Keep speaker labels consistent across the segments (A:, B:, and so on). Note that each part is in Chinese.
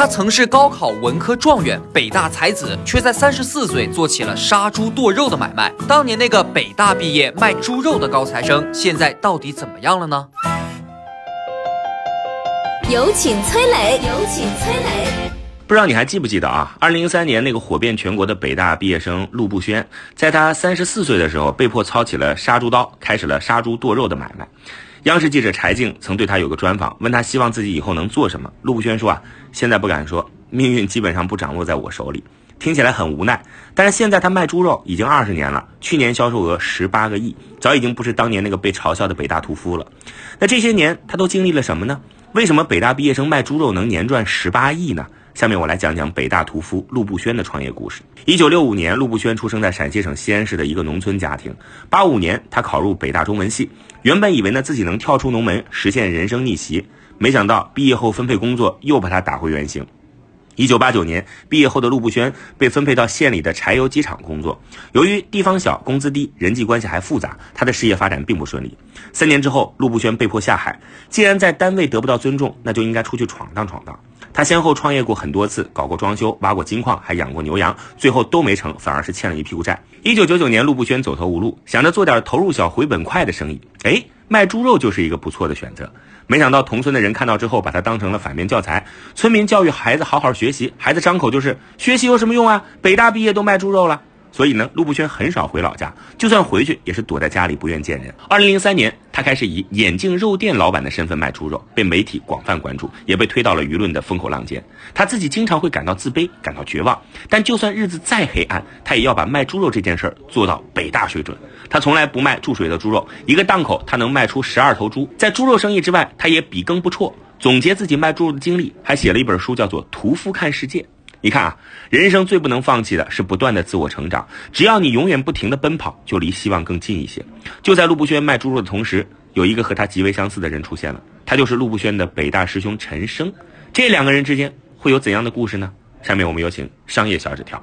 A: 他曾是高考文科状元、北大才子，却在三十四岁做起了杀猪剁肉的买卖。当年那个北大毕业卖猪肉的高材生，现在到底怎么样了呢？
B: 有请崔磊，有请崔磊。
C: 不知道你还记不记得啊？二零零三年那个火遍全国的北大毕业生陆步轩，在他三十四岁的时候，被迫操起了杀猪刀，开始了杀猪剁肉的买卖。央视记者柴静曾对他有个专访，问他希望自己以后能做什么。陆步轩说啊，现在不敢说，命运基本上不掌握在我手里，听起来很无奈。但是现在他卖猪肉已经二十年了，去年销售额十八个亿，早已经不是当年那个被嘲笑的北大屠夫了。那这些年他都经历了什么呢？为什么北大毕业生卖猪肉能年赚十八亿呢？下面我来讲讲北大屠夫陆步轩的创业故事。一九六五年，陆步轩出生在陕西省西安市的一个农村家庭。八五年，他考入北大中文系，原本以为呢自己能跳出农门，实现人生逆袭，没想到毕业后分配工作又把他打回原形。一九八九年毕业后的陆步轩被分配到县里的柴油机厂工作，由于地方小、工资低、人际关系还复杂，他的事业发展并不顺利。三年之后，陆步轩被迫下海，既然在单位得不到尊重，那就应该出去闯荡闯荡。他先后创业过很多次，搞过装修，挖过金矿，还养过牛羊，最后都没成，反而是欠了一屁股债。一九九九年，陆步轩走投无路，想着做点投入小、回本快的生意，哎，卖猪肉就是一个不错的选择。没想到同村的人看到之后，把他当成了反面教材。村民教育孩子好好学习，孩子张口就是学习有什么用啊？北大毕业都卖猪肉了。所以呢，陆步轩很少回老家，就算回去也是躲在家里不愿见人。二零零三年，他开始以眼镜肉店老板的身份卖猪肉，被媒体广泛关注，也被推到了舆论的风口浪尖。他自己经常会感到自卑，感到绝望，但就算日子再黑暗，他也要把卖猪肉这件事儿做到北大水准。他从来不卖注水的猪肉，一个档口他能卖出十二头猪。在猪肉生意之外，他也笔耕不辍，总结自己卖猪肉的经历，还写了一本书，叫做《屠夫看世界》。你看啊，人生最不能放弃的是不断的自我成长。只要你永远不停的奔跑，就离希望更近一些。就在陆步轩卖猪肉的同时，有一个和他极为相似的人出现了，他就是陆步轩的北大师兄陈生。这两个人之间会有怎样的故事呢？下面我们有请商业小纸条。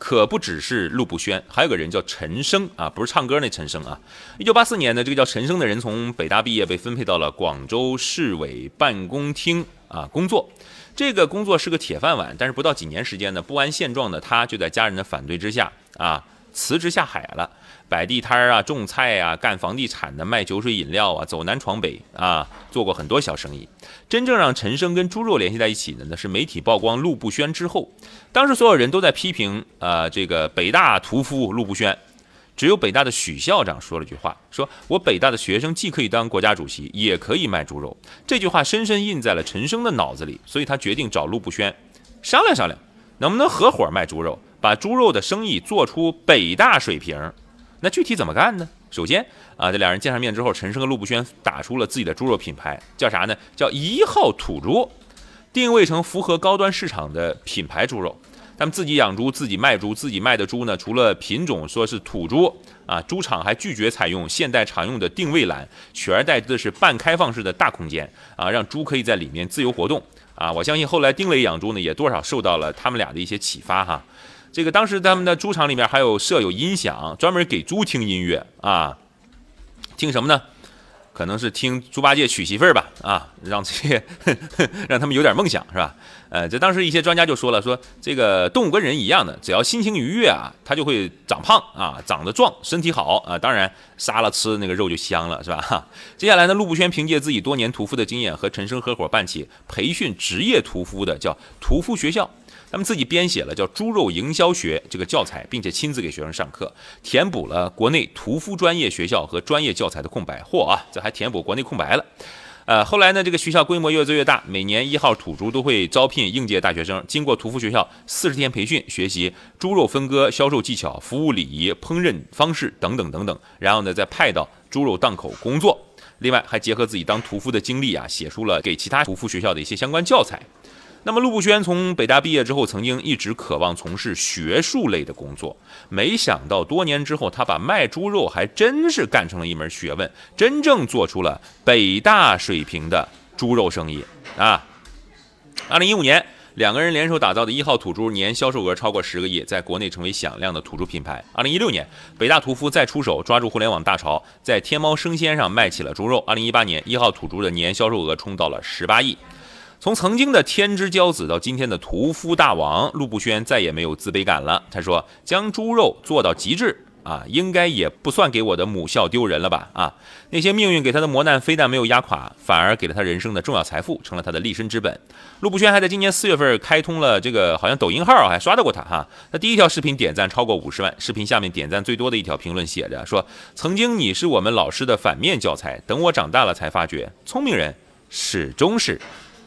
D: 可不只是陆步轩，还有个人叫陈升啊，不是唱歌那陈升啊。一九八四年呢，这个叫陈升的人从北大毕业，被分配到了广州市委办公厅啊工作。这个工作是个铁饭碗，但是不到几年时间呢，不安现状的他就在家人的反对之下啊辞职下海了。摆地摊儿啊，种菜啊，干房地产的，卖酒水饮料啊，走南闯北啊，做过很多小生意。真正让陈升跟猪肉联系在一起的呢，是媒体曝光陆步轩之后。当时所有人都在批评啊，这个北大屠夫陆步轩，只有北大的许校长说了句话：说我北大的学生既可以当国家主席，也可以卖猪肉。这句话深深印在了陈升的脑子里，所以他决定找陆步轩商量商量，能不能合伙卖猪肉，把猪肉的生意做出北大水平。那具体怎么干呢？首先啊，这两人见上面之后，陈升和陆步轩打出了自己的猪肉品牌，叫啥呢？叫一号土猪，定位成符合高端市场的品牌猪肉。他们自己养猪，自己卖猪，自己卖的猪呢，除了品种说是土猪啊，猪场还拒绝采用现代常用的定位栏，取而代之的是半开放式的大空间啊，让猪可以在里面自由活动啊。我相信后来丁磊养猪呢，也多少受到了他们俩的一些启发哈。这个当时他们的猪场里面还有设有音响，专门给猪听音乐啊，听什么呢？可能是听猪八戒娶媳妇儿吧啊，让这些 让他们有点梦想是吧？呃，这当时一些专家就说了，说这个动物跟人一样的，只要心情愉悦啊，它就会长胖啊，长得壮，身体好啊。当然杀了吃那个肉就香了是吧？哈。接下来呢，陆步轩凭借自己多年屠夫的经验，和陈升合伙办起培训职业屠夫的叫屠夫学校。他们自己编写了叫《猪肉营销学》这个教材，并且亲自给学生上课，填补了国内屠夫专业学校和专业教材的空白。嚯啊，这还填补国内空白了。呃，后来呢，这个学校规模越做越大，每年一号土猪都会招聘应届大学生，经过屠夫学校四十天培训，学习猪肉分割、销售技巧、服务礼仪、烹饪方式等等等等，然后呢，再派到猪肉档口工作。另外，还结合自己当屠夫的经历啊，写出了给其他屠夫学校的一些相关教材。那么，陆步轩从北大毕业之后，曾经一直渴望从事学术类的工作，没想到多年之后，他把卖猪肉还真是干成了一门学问，真正做出了北大水平的猪肉生意啊！二零一五年，两个人联手打造的一号土猪年销售额超过十个亿，在国内成为响亮的土猪品牌。二零一六年，北大屠夫再出手，抓住互联网大潮，在天猫生鲜上卖起了猪肉。二零一八年，一号土猪的年销售额冲到了十八亿。从曾经的天之骄子到今天的屠夫大王，陆步轩再也没有自卑感了。他说：“将猪肉做到极致啊，应该也不算给我的母校丢人了吧？啊，那些命运给他的磨难，非但没有压垮，反而给了他人生的重要财富，成了他的立身之本。”陆步轩还在今年四月份开通了这个好像抖音号，还刷到过他哈。他第一条视频点赞超过五十万，视频下面点赞最多的一条评论写着说：“曾经你是我们老师的反面教材，等我长大了才发觉，聪明人始终是。”